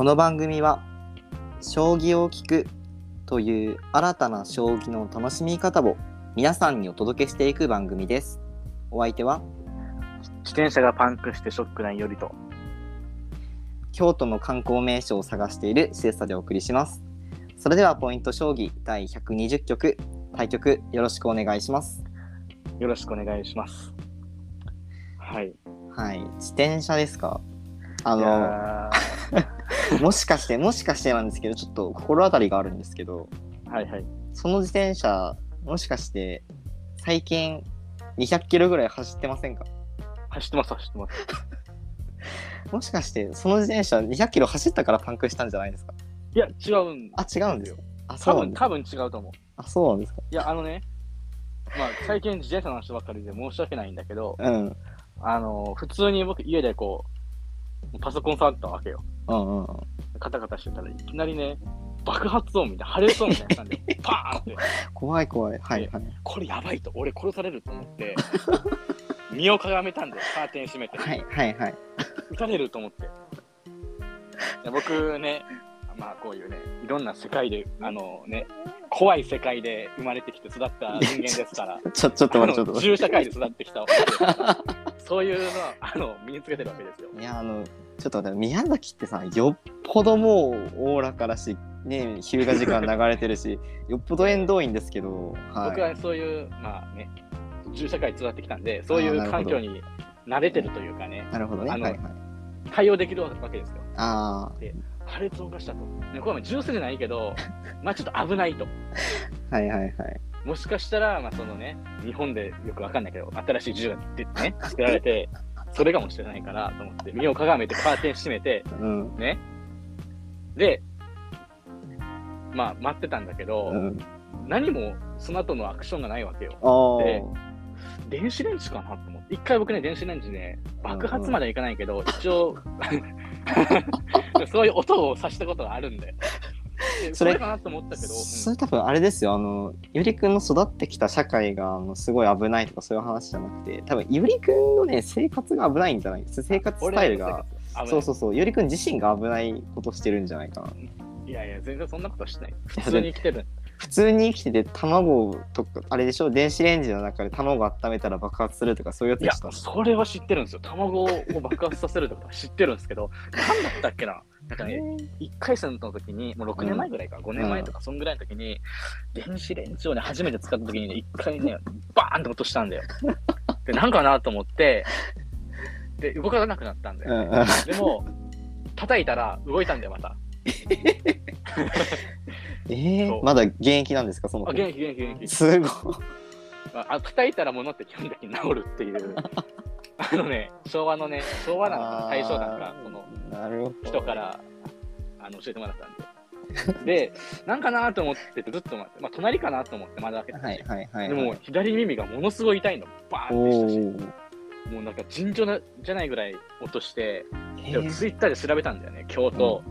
この番組は将棋を聞くという新たな将棋の楽しみ方を皆さんにお届けしていく番組です。お相手は自転車がパンクしてショックないよりと。京都の観光名所を探しているシエスタでお送りします。それではポイント将棋第120局対局よろしくお願いします。よろしくお願いします。はい。はい、自転車ですか？あいのや もしかしてもしかしてなんですけどちょっと心当たりがあるんですけどーはいはい。その自転車もしかして最近200キロぐらい走ってませんか？走ってます、走ってます。もしかしてその自転車200キロ走ったからパンクしたんじゃないですか？いや、違うんあ違うんですよ。あ多分、そうなんです多分違うと思う。あそうなんですか？いや、あのね、まあ、最近自転車の話ばっかりで申し訳ないんだけど、うん。あの、普通に僕家でこう、パソコン触ったわけよ。うんうんうんカタカタしてたらいきなりね、爆発音みたいな、破裂音みたいな感じで、パーンって、怖い怖いはいはいこれやばいと、俺殺されると思って、身をかがめたんで、カーテン閉めて。はいはいはい 撃たれると思って。僕ね、まあこういうね、いろんな世界で、あのね、怖い世界で生まれてきて育った人間ですから、ちょちょっと待ってちょっと銃社会で育ってきたそういうのはあの身につけてるわけですよ。ていやあのちょっと待って宮崎ってさよっぽどもうおおらからしね日向時間流れてるし よっぽど縁遠いんですけどはい。僕はそういう、まあね、銃社会で育ってきたんで、そういう環境に慣れてるというかね、なるほどね。あのはいはい。対応できるわけですよ。あ破裂音がしたと。ね、これは銃声じゃないけど、まあちょっと危ないと。あはいはいはいもしかしたら、まあそのね、日本でよくわかんないけど、新しい銃が出てね、作られて、それかもしれないからと思って、身をかがめてカーテン閉めて、うんね。で、まあ待ってたんだけど、うん何もその後のアクションがないわけよ。あであ電子レンジかなと思って。一回僕ね、電子レンジね、爆発まではいかないけど、一応、そういう音をさしたことがあるんで。でそれかなと思ったけど、うん。それ多分あれですよあのゆりくんの育ってきた社会があのすごい危ないとかそういう話じゃなくて多分ゆりくんのね生活が危ないんじゃない？です生活スタイルが。そうそうそう。ゆりくん自身が危ないことしてるんじゃないかな。いやいや、全然そんなことしてない。普通に生きてる。普通に生きてて卵とかあれでしょ？電子レンジの中で卵温めたら爆発するとかそういうやついやでした、それは知ってるんですよ。卵を爆発させるってことは知ってるんですけど、何だったっけな？なんかね、1回戦の時に、もう6年前ぐらいか、5年前とか、そんぐらいの時に、電子レンジをね、初めて使った時にね、1回ね、バーンって落としたんだよ。で、なんかなと思って、で、動かなくなったんだよ。うんうんでも、叩いたら動いたんだよ、また。えー、まだ現役なんですかそのあ、子元気元気元気。すごい。まあ、叩いたら物って基本的に治るっていう、あのね、昭和のね、昭和なのかな、大正なんか、その、なるほど人からあの教えてもらったんで。で、なんかなと思っててずっと待って、まあ、隣かなと思って窓開けて、はいはいはい、でも左耳がものすごい痛いの、バーンおってしたし、おもうなんか尋常なじゃないぐらい落として、えー、でもツイッターで調べたんだよね、京都、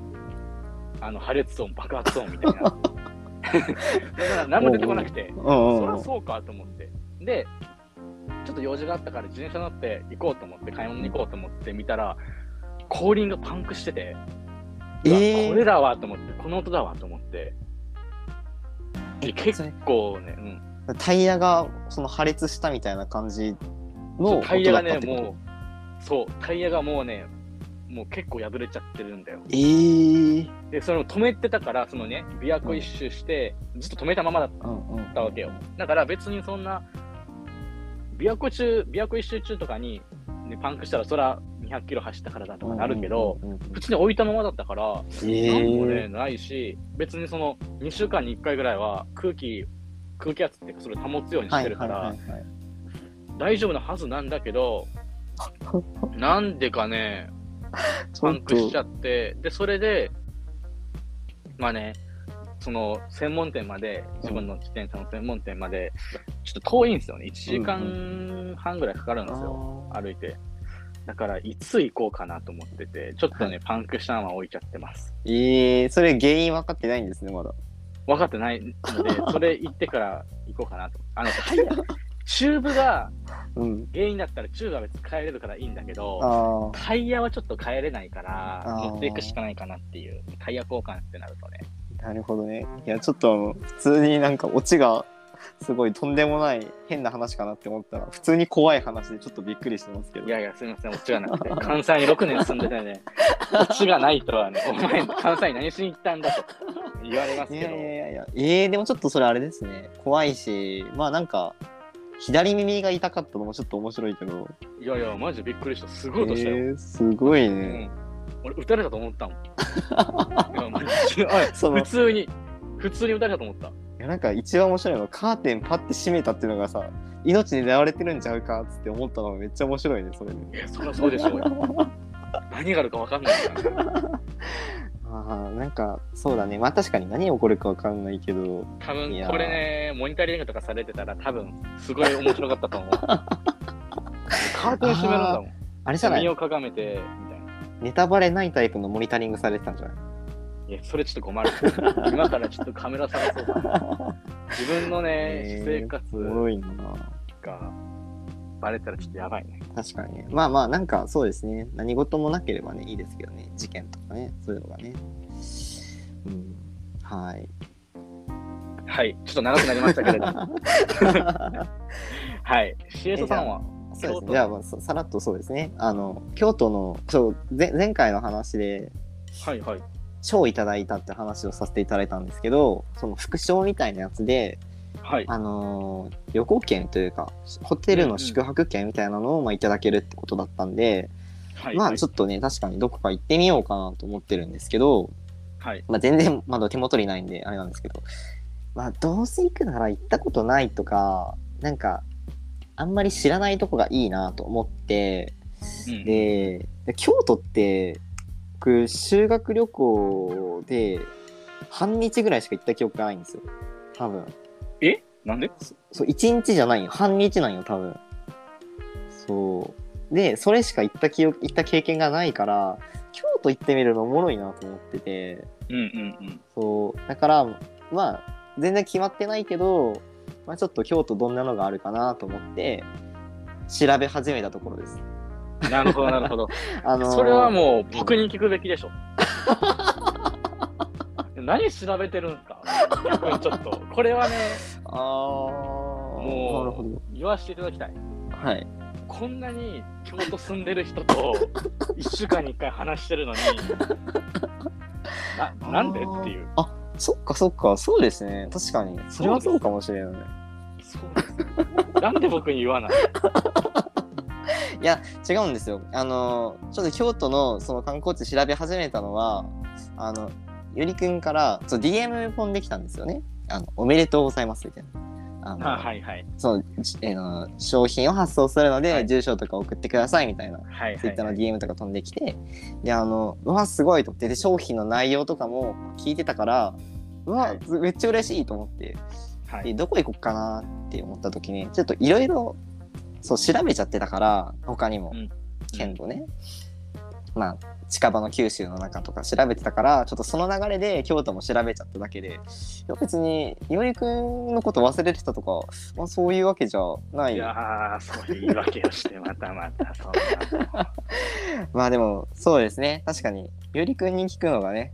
あの破裂音、爆発音みたいな。だから何も出てこなくて、そりうんゃそうかと思って。で、ちょっと用事があったから自転車乗って行こうと思って、買い物に行こうと思って見たら、後輪がパンクしてて、えー。これだわと思って、この音だわと思って、でえ結構ね、うん、タイヤがその破裂したみたいな感じのタイヤがね、もう、そう、タイヤがもうね、もう結構破れちゃってるんだよ。えー、で、それを止めてたから、そのね、琵琶湖一周して、ずっと止めたままだったわけよ。だから別にそんな、琵琶湖中、琵琶湖一周中とかに、ね、パンクしたら、そら200キロ走ったからだとかなるけど、普通に置いたままだったから、えなんもね、ー、ないし、別にその2週間に1回ぐらいは空気、空気圧ってそれを保つようにしてるから、大丈夫なはずなんだけど、なんでかね、ち パンクしちゃって、で、それで、まあね、その専門店まで、自分の自転車の専門店まで、ちょっと遠いんですよね。1時間半ぐらいかかるんですよ、あ歩いて。だから、いつ行こうかなと思ってて、ちょっとね、はいパンクしたまま置いちゃってます。ーえー、それ原因分かってないんですねまだ分かってないので、それ行ってから行こうかなと。あの、タイヤ、チューブがうん。原因だったらチューブは別に変えれるからいいんだけど。タイヤはちょっと変えれないから、あー持っていくしかないかなっていう、タイヤ交換ってなるとね。なるほどね。いや、ちょっとあの、普通になんかオチが、すごいとんでもない変な話かなって思ったら、普通に怖い話でちょっとびっくりしてますけど。いやいや、すみません、オチがなくて、関西に6年住んでてね、オチがないとはね、お前、関西に何しに行ったんだと言われますいやけど、いやいやいや、えー、でもちょっとそれあれですね。怖いし、まあなんか、左耳が痛かったのもちょっと面白いけど。いやいや、マジびっくりした、すごい音したよ。えー、すごいうね。ん、俺、撃たれたと思ったもん。普通に、普通に撃たれたと思った。いやなんか一番面白いのはカーテンパッて閉めたっていうのがさ命に狙われてるんちゃうかっつって思ったのがめっちゃ面白いねそれねいや、そりゃそうでしょうよ。何があるか分かんないからね。あーなんかそうだねまあ確かに何起こるかわかんないけど多分いやーこれね、モニタリングとかされてたら、多分すごい面白かったと思う。カーテン閉めるんだもん。あれじゃない？身をかがめて、みたいな。ネタバレないタイプのモニタリングされてたんじゃない？いや、それちょっと困る。今からちょっとカメラ探そうかな。自分のね、えー私生活おもろいながバレたらちょっとやばいね。確かにね。まあまあなんかそうですね。何事もなければねいいですけどね。事件とかねそういうのがね。うん。はい。はい、ちょっと長くなりましたけれども。はい、シエトさんは、そうですね。じゃあまあささらっとそうですね。あの京都のそう前前回の話ではいはい。賞をいただいたって話をさせていただいたんですけどその副賞みたいなやつで、はい。あのー旅行券というかホテルの宿泊券みたいなのを、まあ、いただけるってことだったんで、はい、まあはい。ちょっとね確かにどこか行ってみようかなと思ってるんですけど、はい。まあ、全然まだ手元にないんであれなんですけど、まあ、どうせ行くなら行ったことないとかなんかあんまり知らないとこがいいなと思ってうん。でで京都って僕修学旅行で半日ぐらいしか行った記憶がないんですよ。多分え？なんで？そう1日じゃないよ。半日なんよ多分。そう。でそれしか行った記憶行った経験がないから京都行ってみるのおもろいなと思ってて。うんうんうん。そう。だからまあ全然決まってないけど、まあ、ちょっと京都どんなのがあるかなと思って調べ始めたところです。なるほど、なるほど。あのーそれはもう僕に聞くべきでしょ。何調べてるんですか？逆 にちょっと。これはね、あーもうなるほど言わせていただきたい。はい。こんなに京都住んでる人と 1週間に1回話してるのに、ななんでっていう。あそっかそっか。そうですね。確かに。それはそうかもしれないそうですなんで僕に言わない？いや違うんですよ。あのちょっと京都のその観光地調べ始めたのはあのゆりくんからそう DM 飛んできたんですよね。あのおめでとうございますみたいな。あの、あはいはい。その、じえーの商品を発送するので、はい。住所とか送ってくださいみたいな、はいはい、ツイッターのはい。DM とか飛んできて、で、あの、うわ、すごいと思って、で、商品の内容とかも聞いてたから、うわ、はい。めっちゃ嬉しいと思って、で、はい、どこ行こっかなって思った時に、ちょっといろいろ、そう、調べちゃってたから、他にも。うん、県とね、まあ、近場の九州の中とか調べてたから、ちょっとその流れで京都も調べちゃっただけで、別に、いおりくんのこと忘れてたとか、まあ、そういうわけじゃないいやー、そういう言い訳をして、またまた、そんな。まあでも、そうですね。確かに、いおりくんに聞くのがね、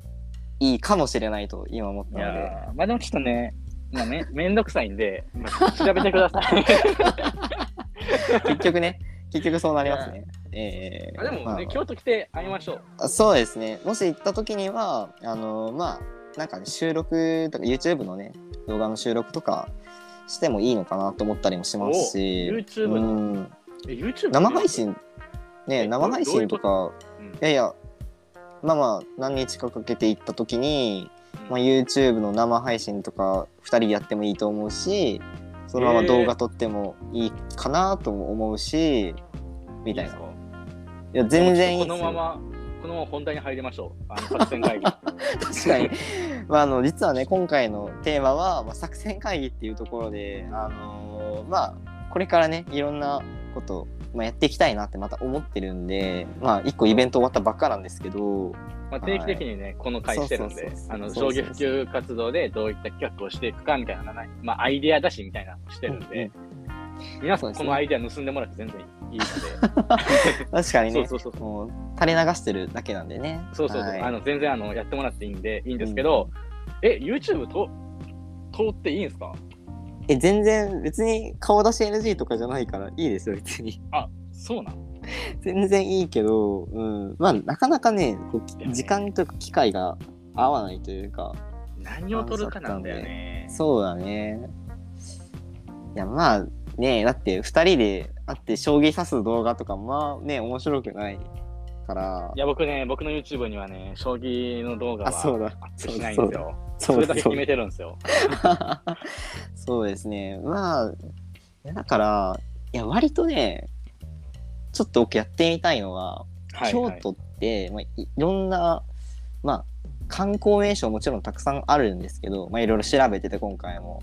いいかもしれないと今思っいたので。まあでもちょっとね、まあ、めめんどくさいんで、まあ、調べてください。結局ね、結局そうなりますね。えーあでもね、まあ。京都来て会いましょう。あそうですね。もし行った時には、あのまあ、なんかね、収録とか、YouTube のね、動画の収録とかしてもいいのかなと思ったりもしますし、お YouTube うのん、え YouTube 生配信、ね、え生配信とか、うんいやいや、まあまあ、何日かかけて行った時に、まあ、YouTube の生配信とか2人でやってもいいと思うしそのまま動画撮ってもいいかなとも思うし、みたいな。いや全然いいこのまま、このまま本題に入りましょう。あの作戦会議。確かに、まあ、あの実はね今回のテーマは、まあ、作戦会議っていうところで、あのーまあこれからねいろんなこと、まあ、やっていきたいなってまた思ってるんでまあ一個イベント終わったばっかなんですけど。まあ、定期的にね、この回してるんであの、そうそう上下普及活動でどういった企画をしていくかみたいな、まあ、アイデア出しみたいなのをしてるんで、皆さそうんですね。このアイデア盗んでもらって全然いいの 確かにねで、そうそうそう。もう垂れ流してるだけなんでね。そうそうそう、はいあの全然あのやってもらっていいんでいいんですけど、え、YouTube と通っていいんですか？え、全然別に顔出し NG とかじゃないからいいですよ、別に。あ、そうなん？全然いいけど、うん。まあ、なかなかね、こう時間というか機会が合わないというか、何を取るかなんだよね。そうだね。いや、まあ、ねだって2人で会って将棋指す動画とか、まあね、面白くないからい。や、僕ね、僕の YouTube にはね、将棋の動画はあ、そうだ。アップしないんですよ。それだけ決めてるんですよ。そうですね。まあ、だから、いや、割とね、ちょっと僕やってみたいのは、はい、京都って、まあ、いいろんな、まあ、観光名所もちろんたくさんあるんですけど、まあ、いろいろ調べてて今回も、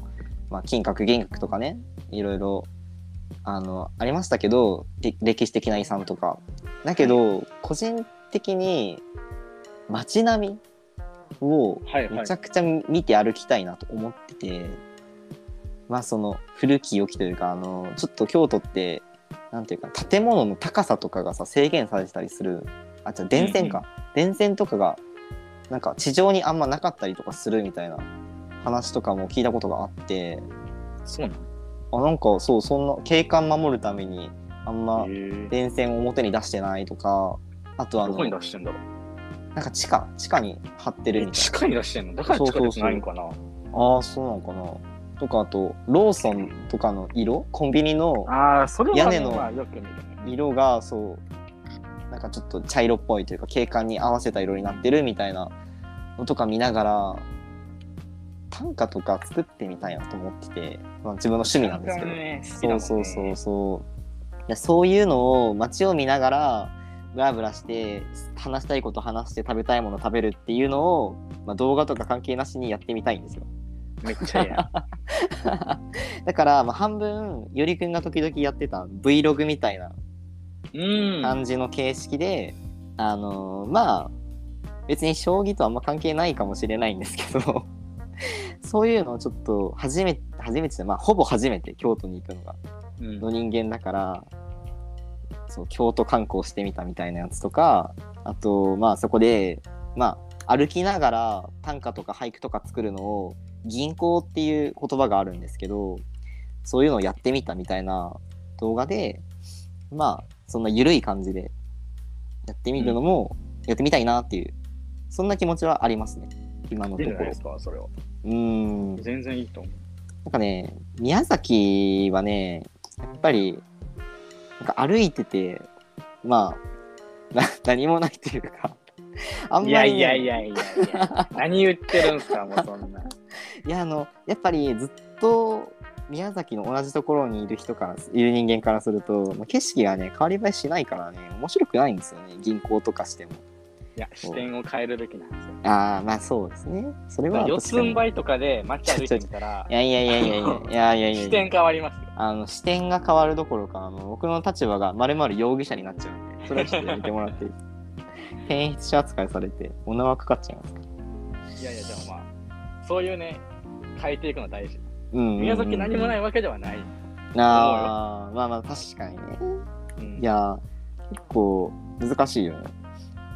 まあ、金閣銀閣とかねいろいろあのありましたけどれ歴史的な遺産とか。だけど個人的に街並みをはいはい。めちゃくちゃ見て歩きたいなと思ってて、まあその古き良きというかあのちょっと京都ってなんていうか建物の高さとかがさ制限されてたりする。あじゃ電線か、電線とかがなんか地上にあんまなかったりとかするみたいな話とかも聞いたことがあってそうなあなんかそうそんな景観守るためにあんま電線を表に出してないとかあとあのどこに出してんだろう？なんか地下地下に張ってるみたいな。地下に出してんの？だから地下鉄ないんかな？ああそうなのかな？とかあとローソンとかの色？コンビニの屋根の。色がそうなんかちょっと茶色っぽいというか景観に合わせた色になってるみたいなのとか見ながら短歌とか作ってみたいなと思ってて、まあ、自分の趣味なんですけど、ね、そうそうそうそう。そういうのを街を見ながらブラブラして話したいこと話して食べたいもの食べるっていうのを、まあ、動画とか関係なしにやってみたいんですよ。めっちゃええやん。だから、まあ、半分よりくんが時々やってた Vlog みたいなうん。感じの形式で、あのーまあ別に将棋とあんま関係ないかもしれないんですけどそういうのをちょっと初めて初めてまあほぼ初めて京都に行くのが。うん。の人間だからそう京都観光してみたみたいなやつとかあとまあそこでまあ歩きながら短歌とか俳句とか作るのを銀行っていう言葉があるんですけどそういうのをやってみたみたいな動画でまあそんな緩い感じでやってみるのもやってみたいなっていう、そんな気持ちはありますね。今のところ。それは。うーん全然いいと思う。なんかね、宮崎はね、やっぱり、なんか歩いてて、まあ、な 何もないというか、あんまり、ね、いやいやいやいや。何言ってるんすか、もうそんな。いや、あの、やっぱりずっと宮崎の同じところにいる人から、いる人間からすると、まあ景色がね、変わり映えしないからね、面白くないんですよね、銀行とかしても。いや、視点を変えるべきなんですよ。ああ、まあそうですね。それは。四つん這いとかで街歩いてみたら、いやいやいやいやいやいやいや視点変わりますよ。あの、視点が変わるどころか、あの僕の立場がまるまる容疑者になっちゃうんで、それはちょっとやめてもらっていい 転筆者扱いされて、お縄かかっちゃいますいやいや、でもまあ、そういうね、変えていくのは大事。うん、うん、宮崎何もないわけではない。ああ、まあまあ確かにね。うん、いや、結構難しいよね。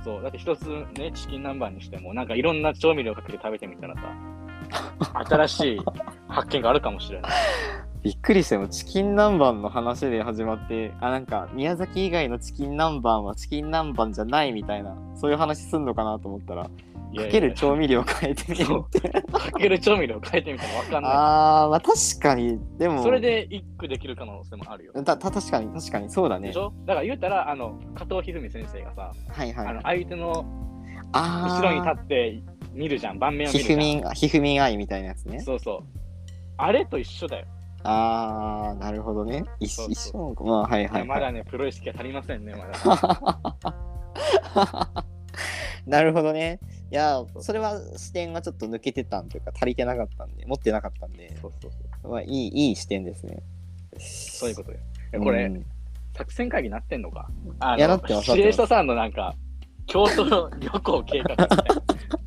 そう、だって一つね、チキン南蛮にしても、なんかいろんな調味料かけて食べてみたらさ、新しい発見があるかもしれない。びっくりしたよ。チキン南蛮の話で始まってあなんか宮崎以外のチキン南蛮はチキン南蛮じゃないみたいなそういう話すんのかなと思ったらいやいや。かける調味料変えてみよう。ってかける調味料変えてみたらわかんな あーまあ確かに。でもい。それで一句できる可能性もあるよ。たた確かに確かに。そうだね。でしょ？だから言うたら、あの、加藤一二三先生がさ、はいはい。あの相手のあ後ろに立って見るじゃん、盤面を見るじゃんひふみん愛みたいなやつね。そうそう。あれと一緒だよ。あーなるほどね一そうそう一緒なのかまあはいはい、はい、まだね、プロ意識が足りませんね、まだ。なるほどねいやそれは視点がちょっと抜けてたんというか足りてなかったんで持ってなかったんで、そうそうそう。まあ、いいいい視点ですねそういうことよ。えこれ、うん作戦会議なってんのか？あいやのなってます指令者さんのなんか、京都旅行計画みたいな。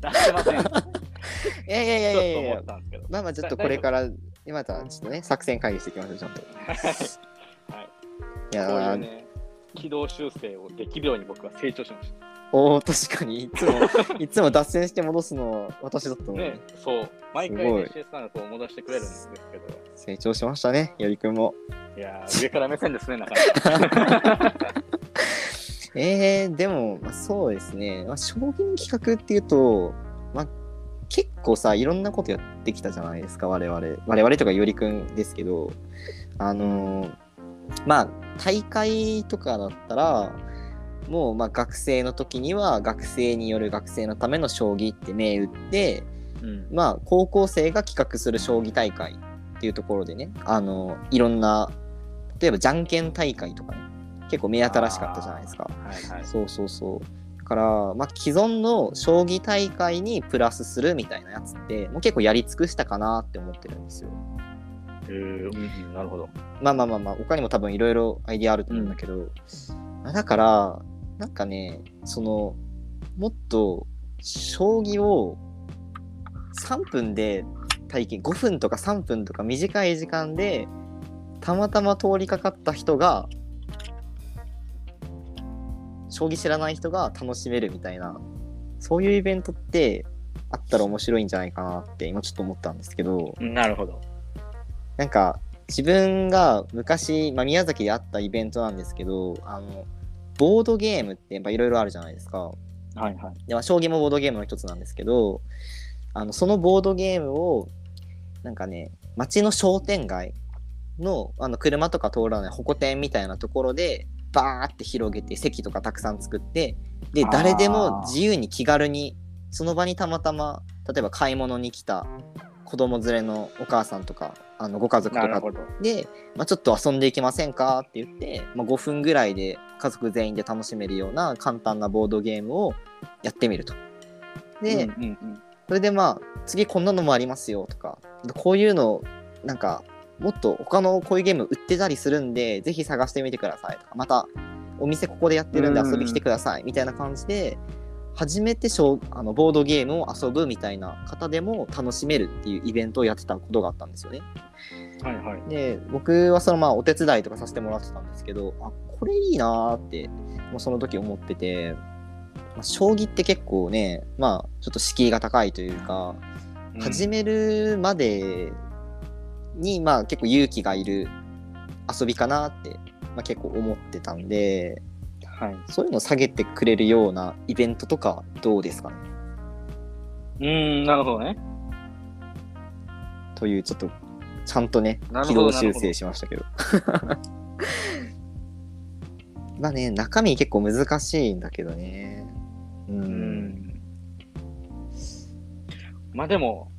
なってません。ちょいやいやいやいやいやったんですけど。まあまあちょっとこれからいでまたちょっとね、作戦会議していきましょう、ちゃんと。はい。いやこういうー、ね、軌道修正をできるように僕は成長しましおお確かにいつも いつも脱線して戻すのは私だったのた。に、ね、そう。毎回すごい CS さんがこう戻してくれるんですけど、成長しましたねよりくんもいやー、上から目線ですね、なかなか。えー、でも、まあ、そうですね、まあ、将棋の企画っていうと、まあ、結構さいろんなことやってきたじゃないですか我々我々とかよりくんですけどあのーまあ大会とかだったらもうまあ学生の時には学生による学生のための将棋って銘打ってうん。まあ高校生が企画する将棋大会っていうところでねあのいろんな例えばじゃんけん大会とかね結構目新しかったじゃないですか。はいはい。そうそうそう。だから、まあ、既存の将棋大会にプラスするみたいなやつって、もう結構やり尽くしたかなって思ってるんですよ。えー、うんうん、なるほど。まあまあまあまあ、他にも多分いろいろアイディアあると思うんだけど、まあだから、なんかね、その、もっと、将棋を3分で体験、5分とか3分とか短い時間で、たまたま通りかかった人が、将棋知らない人が楽しめるみたいな、そういうイベントってあったら面白いんじゃないかなって今ちょっと思ったんですけど、なるほど。なんか自分が昔、まあ、宮崎であったイベントなんですけど、あの、ボードゲームってやっぱいろいろあるじゃないですか。はいはい。で、まあ、将棋もボードゲームの一つなんですけど、あの、そのボードゲームを、なんかね、街の商店街の、あの、車とか通らないホコ天みたいなところで、バーって広げて、席とかたくさん作って、で、誰でも自由に気軽に、その場にたまたま、例えば買い物に来た子供連れのお母さんとか、あの、ご家族とか。で、まあ、ちょっと遊んでいきませんかって言って、まあ、5分ぐらいで家族全員で楽しめるような簡単なボードゲームをやってみると。で、うんうんうん、それでまあ次こんなのもありますよとかこういうのなんかもっと他のこういうゲーム売ってたりするんでぜひ探してみてくださいとかまたお店ここでやってるんで遊び来てくださいみたいな感じで初めてしょうあのボードゲームを遊ぶみたいな方でも楽しめるっていうイベントをやってたことがあったんですよね。はいはい。で僕はそのまあお手伝いとかさせてもらってたんですけどあこれいいなーってもうその時思ってて、まあ、将棋って結構ねまあちょっと敷居が高いというか、うん始めるまでにまあ結構勇気がいる遊びかなって、まあ、結構思ってたんではい。そういうのを下げてくれるようなイベントとかどうですかね？うーん、なるほどね。というちょっとちゃんとね軌道修正しましたけど まあね中身結構難しいんだけどねううんん。まあでも、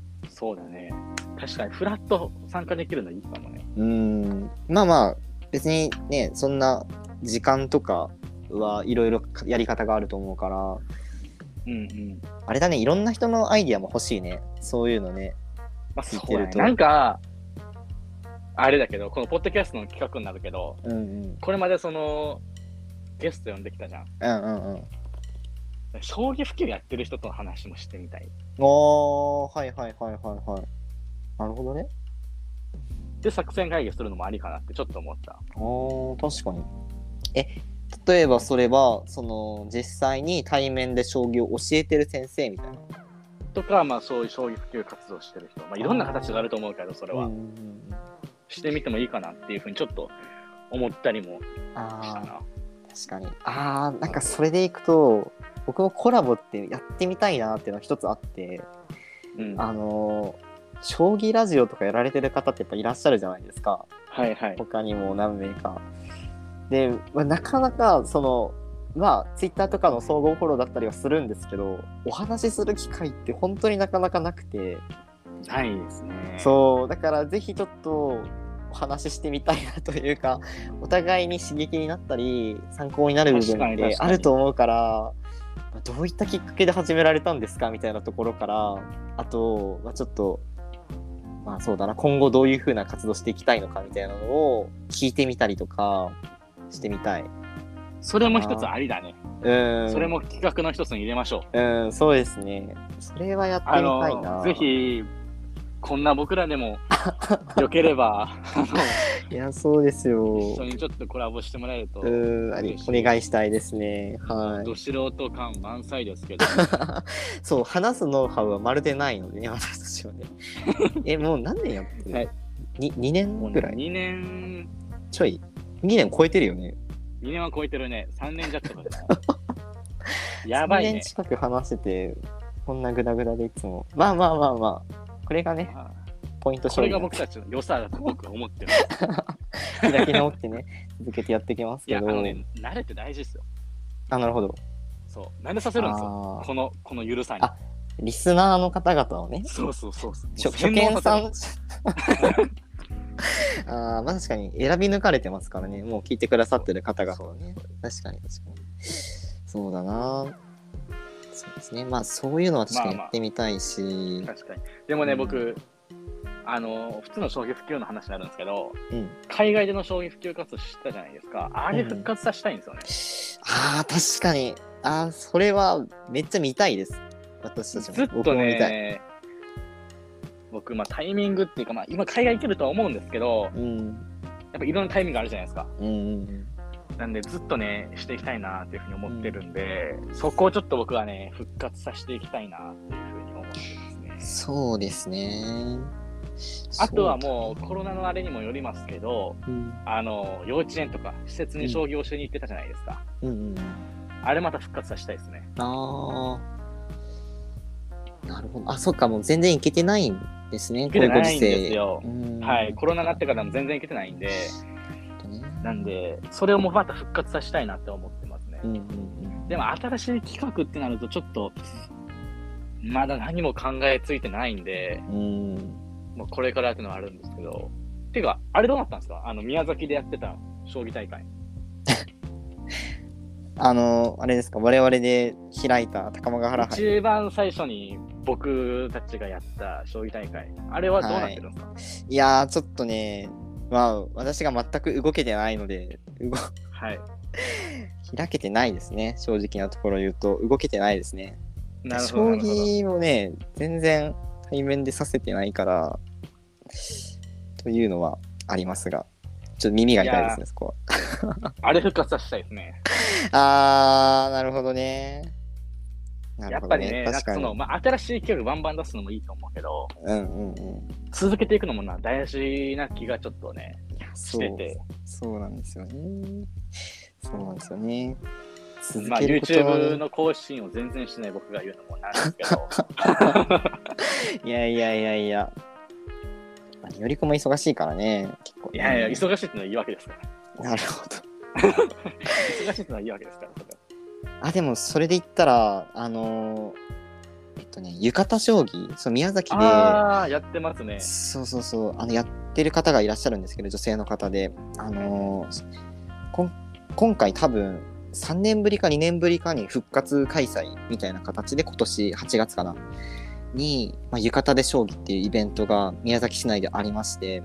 そうだね。確かにフラット参加できるのいいかもね。うんまあまあ別にねそんな時間とかはいろいろやり方があると思うからうんうん。あれだねいろんな人のアイディアも欲しいねそういうのねまあそうだね。なんか、あれだけど、このポッドキャストの企画になるけど、うんうんこれまでその、ゲスト呼んできたじゃん。うんうんうん将棋普及やってる人との話もしてみたい。おーはいはいはいはいはいなるほどねで、作戦会議するのもありかなってちょっと思った。おー確かにえ例えばそれはその実際に対面で将棋を教えてる先生みたいな？とか、まあそういう将棋普及活動してる人。まあいろんな形があると思うけど、それは。うんうんうんしてみてもいいかなっていうふうにちょっと思ったりもしたあな。ー確かにあーなんかそれでいくと僕もコラボってやってみたいなっていうのが一つあってうん。あのー将棋ラジオとかやられてる方ってやっぱいらっしゃるじゃないですかはいはい。他にも何名かで、まあ、なかなかそのまあツイッターとかの総合フォローだったりはするんですけどお話しする機会って本当になかなかなくてないですね。そうだからぜひちょっとお話ししてみたいなというかお互いに刺激になったり参考になる部分ってあると思うからまあどういったきっかけで始められたんですかみたいなところからあと、まあ、ちょっとまあそうだな今後どういう風な活動していきたいのかみたいなのを聞いてみたりとかしてみたい。それも一つありだね。うんそれも企画の一つに入れましょう。うんそうですねそれはやってみあたいなの、ぜひ、こんな僕らでも よければ、いや、そうですよ。一緒にちょっとコラボしてもらえると。お願いしたいですね。はい。ど素人感満載ですけど、そう、話すノウハウはまるでないのでね、私たちはね。え、もう何年やってる、はいに ?2 年ぐらい？2年、ちょい ?2 年超えてるよね。2年は超えてるね。3年弱とかでやばい2ね年。近く話してて、こんなグダグダでいつも。まあまあまあまあ、これがね、あポイントこれが僕たちの良さだと僕は思ってる。開き直ってね、続けてやっていきますいや、けど。あのね、慣れて大事ですよ。あなるほど。そう。慣れさせるんですよ。この、このゆるさに。あリスナーの方々をね、そうそうそうそう。初初見さんさ。あーまあ確かに選び抜かれてますからね、もう聞いてくださってる方々はね。確かに確かに。そうだな。そうですね。まあそういうのは確かにやってみたいし。せる確かに。でもね、うん僕、あの、普通の将棋普及の話になるんですけど、うん。海外での将棋普及活動したじゃないですか。あれ復活させたいんですよね。ああ、確かに。ああ、それはめっちゃ見たいです。私たちも。ずっと僕も見たい。ね、僕、まあタイミングっていうか、まあ今海外行けるとは思うんですけど、うん。やっぱいろんなタイミングあるじゃないですか。うんうんなんでずっとね、していきたいなっていうふうに思ってるんで、そこをちょっと僕はね、復活させていきたいなっていうふうに思ってますね。そうですね。あとはもそうコロナのあれにもよりますけど、うんあの、幼稚園とか施設に将棋をしに行ってたじゃないですか。うんうん。あれまた復活させたいですね。ああ。なるほど。あ、そっか、もう全然いけてないんですね。行けてないんですようんはい、コロナになってからも全然行けてないんで、ねなんで、それをもうまた復活させたいなって思ってますね。うんうんうん。でも新しい企画ってなるとちょっと、まだ何も考えついてないんで、うん。もうこれからっていうのはあるんですけど。ていうか、あれどうなったんですか？あの、宮崎でやってた将棋大会。あの、あれですか、我々で開いた高間ヶ原杯。一番最初に僕たちがやった将棋大会。あれはどうなってるんですか？いやー、ちょっとね、まあ、私が全く動けてないので、動はい。開けてないですね。正直なところ言うと、動けてないですね。将棋もね、全然対面でさせてないから、というのはありますが、ちょっと耳が痛いですね、そこは。あれ復活させたいですね。あー、なるほどね。なるほどやっぱりね、確かに。かその、まあ、新しい企画バンバン出すのもいいと思うけど、うんうんうん。続けていくのもな、大事な気がちょっとね、してて。そうなんですよね。そうなんですよね。続まあ、けることはね YouTube の更新を全然しない僕が言うのもなんですけど、いやいやいやいや。まあよりこも忙しいからね、結構、ね。いやいや、忙しいってのはいいわけですから。なるほど。忙しいってのはいいわけですから、あ、でもそれで言ったら、あのーえっとね、浴衣将棋、そう宮崎で、ああ、やってますね。そうそうそう、あの、やってる方がいらっしゃるんですけど、女性の方で、あのーこん今回多分、3年ぶりか2年ぶりかに復活開催みたいな形で今年8月かな。に、まあ、浴衣で将棋っていうイベントが宮崎市内でありまして。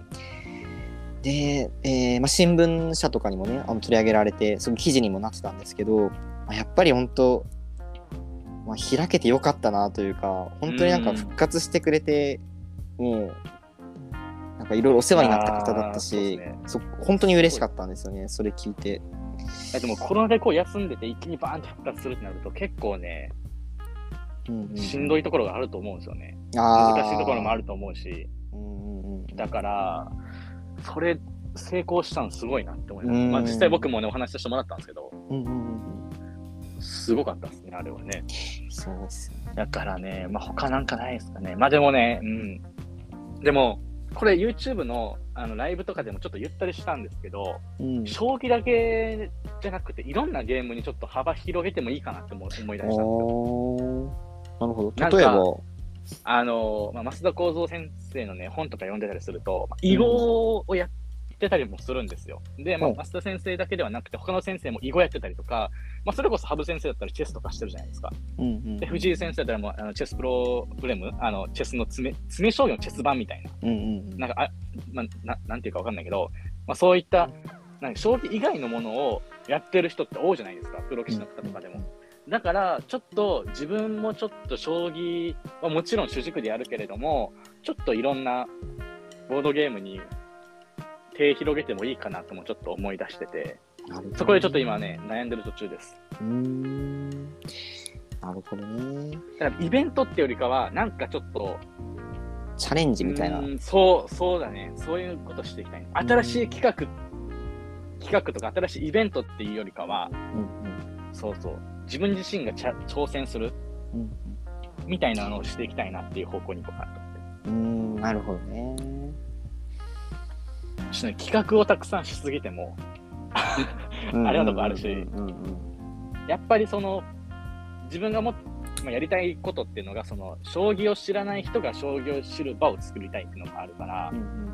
で、えーまあ、新聞社とかにもねあの取り上げられてすごい記事にもなってたんですけど、まあ、やっぱり本当、まあ、開けてよかったなというか本当になんか復活してくれてもうなんかいろいろお世話になった方だったし、ね。そ本当に嬉しかったんですよねそれ聞いて。えでもコロナでこう休んでて一気にバーンと復活するってなると結構ね、うんうんしんどいところがあると思うんですよね。難しいところもあると思うし、うんうんうんだから、それ成功したのすごいなって思います。うんまあ実際僕もね、お話しさせてもらったんですけど、うんうんうんすごかったですね、あれはね。そうですよね。だからね、まあ他なんかないですかね。まあでもね、うん。でも、これ YouTube のあのライブとかでもちょっと言ったりしたんですけど、うん将棋だけじゃなくて、いろんなゲームにちょっと幅広げてもいいかなって思い思い出したんですよ。なるほど。例えば、あの、まあ、増田幸三先生のね、本とか読んでたりすると、まあ囲碁をやってたりもするんですよ。で、まあ、うん増田先生だけではなくて、他の先生も囲碁やってたりとか、まあ、それこそ羽生先生だったらチェスとかしてるじゃないですか。うんうんで、藤井先生だったらもうあのチェスプログレム、あのチェスの詰め詰め将棋のチェス版みたいな、うんうんうんなんか、あまあ、ななんていうかわかんないけど、まあ、そういった、なんか将棋以外のものをやってる人って多いじゃないですか、プロ棋士の方とかでも。だから、ちょっと自分もちょっと将棋はもちろん主軸でやるけれども、ちょっといろんなボードゲームに手広げてもいいかなともちょっと思い出してて、そこでちょっと今ね、悩んでる途中です。うーん。なるほどね。だからイベントってよりかは、なんかちょっと、チャレンジみたいな。うそう、そうだね。そういうことしていきたい。新しい企画、企画とか新しいイベントっていうよりかは、うんそうそう、自分自身がちゃ挑戦するうんうんみたいなのをしていきたいなっていう方向に行こうかなと思って。うーん、なるほどね。企画をたくさんしすぎても、あれはとこあるしやっぱりその、自分がも、まあ、やりたいことっていうのが、その、将棋を知らない人が将棋を知る場を作りたいっていうのがあるからうんう、ん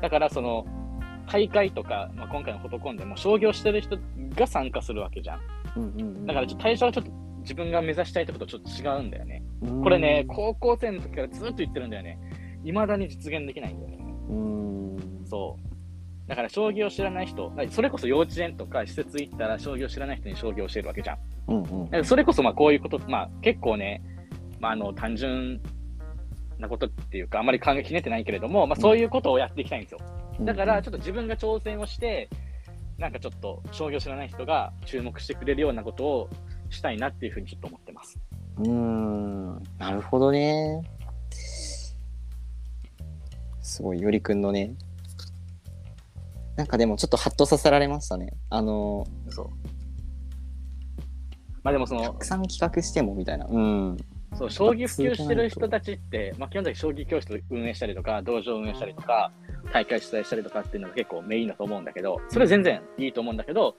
だからその、大会とか、まあ、今回のフォトコンでも将棋をしてる人が参加するわけじゃん。うんうんうんだからちょっと対象はちょっと自分が目指したいところとちょっと違うんだよね。うんこれね、高校生の時からずっと言ってるんだよね。未だに実現できないんだよね。そう。だから将棋を知らない人、それこそ幼稚園とか施設行ったら将棋を知らない人に将棋を教えるわけじゃん。うんうんだからそれこそまあこういうこと、まあ結構ね、まああの単純なことっていうか、あまり考えひねってないけれども、まあそういうことをやっていきたいんですよ。だからちょっと自分が挑戦をして、なんかちょっと将棋を知らない人が注目してくれるようなことをしたいなっていうふうにちょっと思ってます。うーんなるほどね。すごい、よりくんのね。なんかでもちょっとハッとさせられましたね。あの、そう。まあでもそのたく、さん企画してもみたいな。うん。そう、将棋普及してる人たちって、まあ基本的に将棋教室を運営したりとか、道場を運営したりとか、大会主催したりとかっていうのが結構メインだと思うんだけど、それ全然いいと思うんだけど、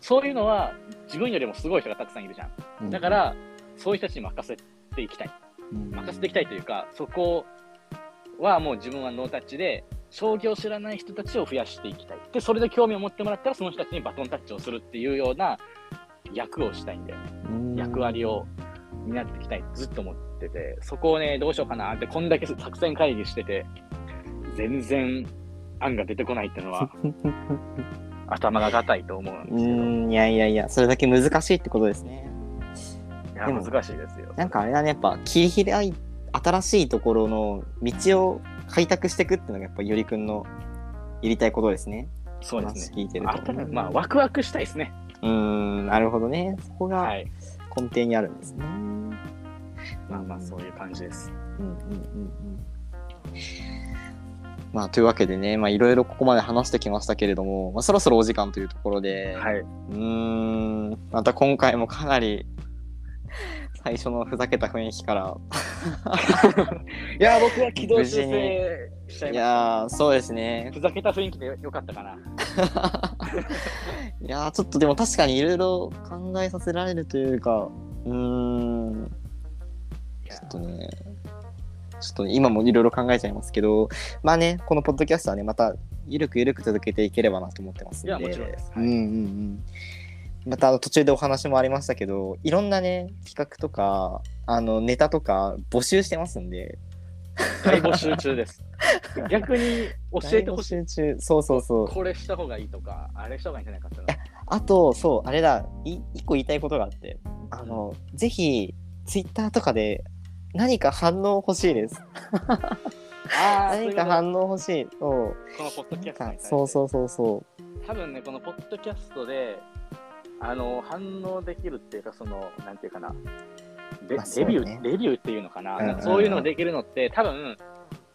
そういうのは自分よりもすごい人がたくさんいるじゃん。だか、ら、そういう人たちに任せていきたい。うん任せていきたいというか、そこはもう自分はノータッチで、将棋を知らない人たちを増やしていきたい。で、それで興味を持ってもらったら、その人たちにバトンタッチをするっていうような役をしたいんだよ役割を担っていきたいずっと思ってて、そこをね、どうしようかなって、こんだけ作戦会議してて、全然案が出てこないっていうのは、頭が硬いと思うんですうけど、いん、いやいやいや、それだけ難しいってことですね。や、でも難しいですよ。なんかあれだね、やっぱ切り開い、新しいところの道を開拓していくっていうのがやっぱよりくんのやりたいことですね。そうですね。話聞いてると。まあ、ワクワクしたいですね。うーん、なるほどね。そこがはい。根底にあるんですね。まあまあ、そういう感じです。うんうんうんうん。まあ、というわけでね、まあ、いろいろここまで話してきましたけれども、まあ、そろそろお時間というところで、はい。うーん、また今回もかなり、最初のふざけた雰囲気から、いや、僕は軌道修正しちゃいましいやー、そうですねた。。ふざけた雰囲気でよかったかな。いやーちょっとでも確かにいろいろ考えさせられるというか、うーん、ちょっとね、ちょっと今もいろいろ考えちゃいますけど、まあね、このポッドキャストはね、またゆるくゆるく続けていければなと思ってますんで。いやもちろんですはいうんうんうん。また途中でお話もありましたけど、いろんなね、企画とか、あのネタとか募集してますんで、大募集中です。逆に教えてほしい。大募集中、そうそうそう。これした方がいいとか、あれした方がいいんじゃないかっていうのはあと、そう、あれだ、い一個言いたいことがあって、あの、ぜひ、ツイッターとかで何か反応欲しいです。あー 何か反応欲しい。そう。このポッドキャストにそうそうそうそ多分ね、このポッドキャストで、あの、反応できるっていうか、その、なんていうかな、レまあそうレビュねー、レビューっていうのかな、うんうんそういうのができるのって、多分、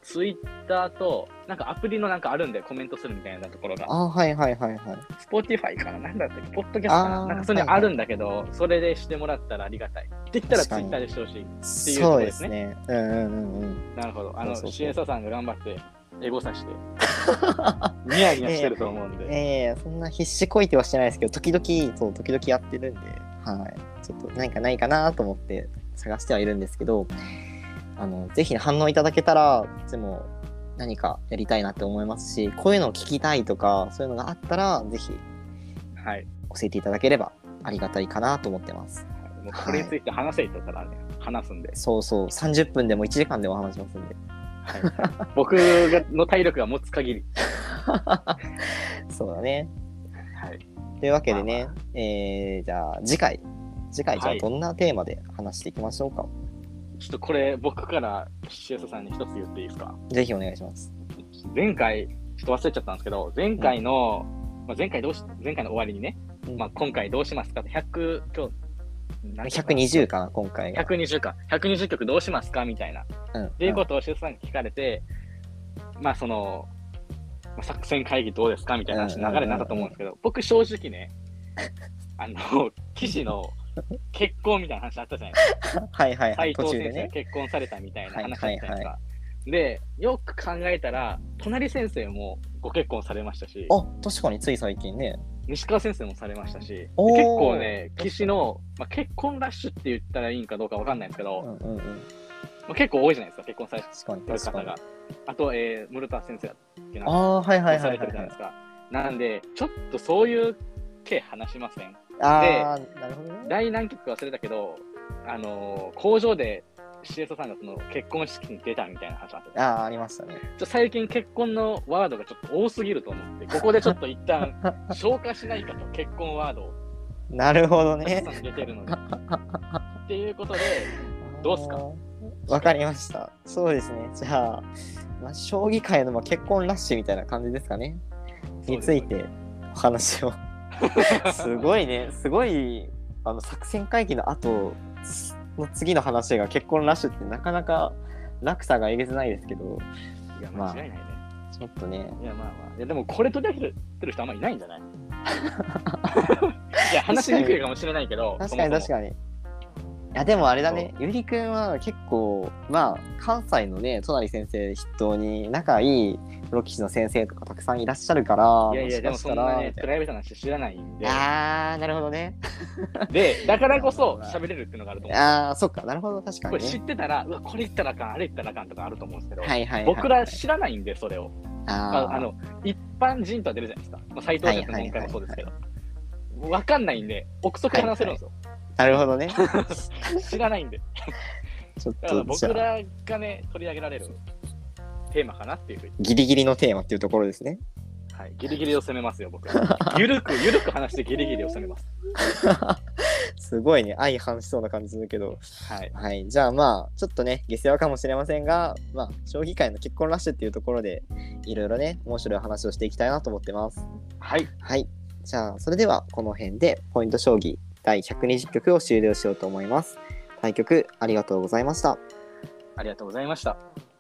ツイッターと、なんかアプリのなんかあるんで、コメントするみたいなところう。が。あ、はいはいはいはい。スポーティファイかな？なんだったっけ？ポッドキャストかな？なんかそれあるんだけど、それでしてもらったらありがたい。って言ったらツイッターでしてほしい。いうとそうでころですねすね。うんうんうんうん。なるほど。あの、そうそうそうシエサさんが頑張って、エゴさして、ニヤニヤしてると思うんで。ええそんな必死こいてはしてないですけど、時々、そう、時々やってるんで、はい。ちょっと何かないかなと思って探してはいるんですけど、あの、ぜひ反応いただけたら、でも何かやりたいなって思いますし、こういうのを聞きたいとか、そういうのがあったら、ぜひはい。教えていただければありがたいかなと思ってます。もうこれについて話せ言ったらね、話すんで。そうそう、30分でも1時間でも話しますんで。僕がの体力が持つ限り。そうだね。はい。というわけでね、まあえー、じゃあ次回次回じゃはいあどんなテーマで話していきましょうか？ちょっとこれ、僕からシエスさんに一つ言っていいですか？ぜひお願いします。前回、ちょっと忘れちゃったんですけど、前回の、まあ、前回どうし、前回の終わりにね、うんまあ、今回どうしますかって100、今日、何曲120かな、今回が。120か。120曲どうしますか？みたいな。っうん。ていうことをシエスさんに聞かれて、まあ、その、まあ作戦会議どうですかみたいな話の流れになったと思うんですけど、僕正直ね、あの、騎士の結婚 みたいな話あったじゃないですか。はいはいはい、斉藤先生が。結婚されたみたいな話だったじゃないですか。はいはで、よく考えたら、隣先生もご結婚されましたし、あ、確かについ最近ね。西川先生もされましたし、で結構ね、騎士の、まあ、結婚ラッシュって言ったらいいんかどうかわかんないんですけど、うんうんうん。まあ、結構多いじゃないですか、結婚されてる方が。あと、えー、室田先生だっけな、ああ、はいはいはいはいはい。るじゃないですか。なんで、ちょっとそういう系話しません。ああ、なるほどね。第何曲か忘れたけど、あのー工場で CS さんがその結婚式に出たみたいな話があって、ああ、ありましたね。ちょ最近結婚のワードがちょっと多すぎると思って、ここでちょっと一旦 消化しないかと、結婚ワードをなるほどね。ん出てるのに。っていうことで、どうっすか？わかりました。そうですね。じゃあ、まあ、将棋界のまあ結婚ラッシュみたいな感じですかね。についてお話を。すごいね。すごい、あの、作戦会議の後の次の話が結婚ラッシュってなかなか落差がえげつないですけど、いや、まあ間違いないね。ちょっとね、いや、まあまあ。いや、でもこれ取り上げてる人あんまいないんじゃない？いや、話しにくいかもしれないけど、確かに確に。かに。いやでもあれだね、ゆりくんは結構、まあ、関西のね、隣先生筆頭に仲いいプロ棋士の先生とかたくさんいらっしゃるから、いやいや、でもそんなね、プライベートな話知らないんで、あー、なるほどね。で、だからこそ 喋れるっていうのがあると思う。あー、そっか、なるほど、確かこれにね。知ってたら、うわ、これ言ったらあかん、あれ言ったらあかんとかあると思うんですけど、はいはいはい。僕ら知らないんで、それを。あーああの、一般人とは出るじゃないですか。まあ、斉藤先生の今回もそうですけど。わかんないんで、憶測話せるんですよ。なるほどね。知らないんで。ちょっだからと、じゃあ、僕らがね、取り上げられるテーマかなっていうふうに。ギリギリのテーマっていうところですね。はい、ギリギリを攻めますよ、僕は。ゆるく、ゆるく話してギリギリを攻めます。すごいね、相反しそうな感じするけど。はい。はい。じゃあまあ、ちょっとね、下世話かもしれませんが、まあ、将棋界の結婚ラッシュっていうところで、いろいろね、面白い話をしていきたいなと思ってます。はい。はい。じゃあ、それではこの辺で、ポイント将棋第120局を終了しようと思います。対局ありがとうございました。ありがとうございました。